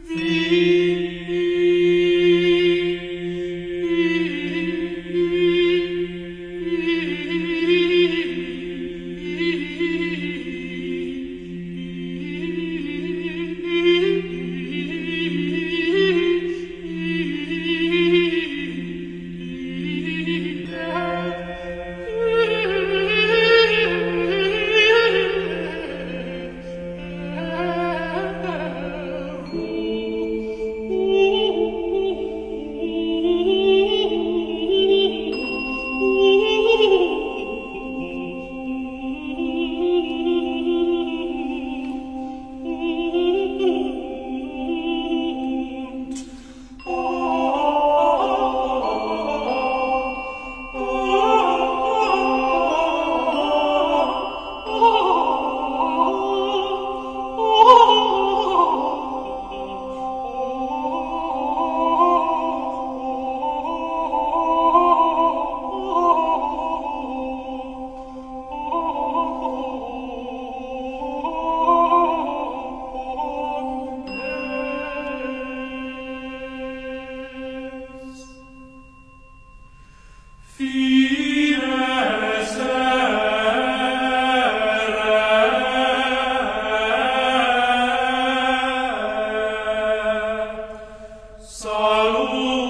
Thee Oh! luz.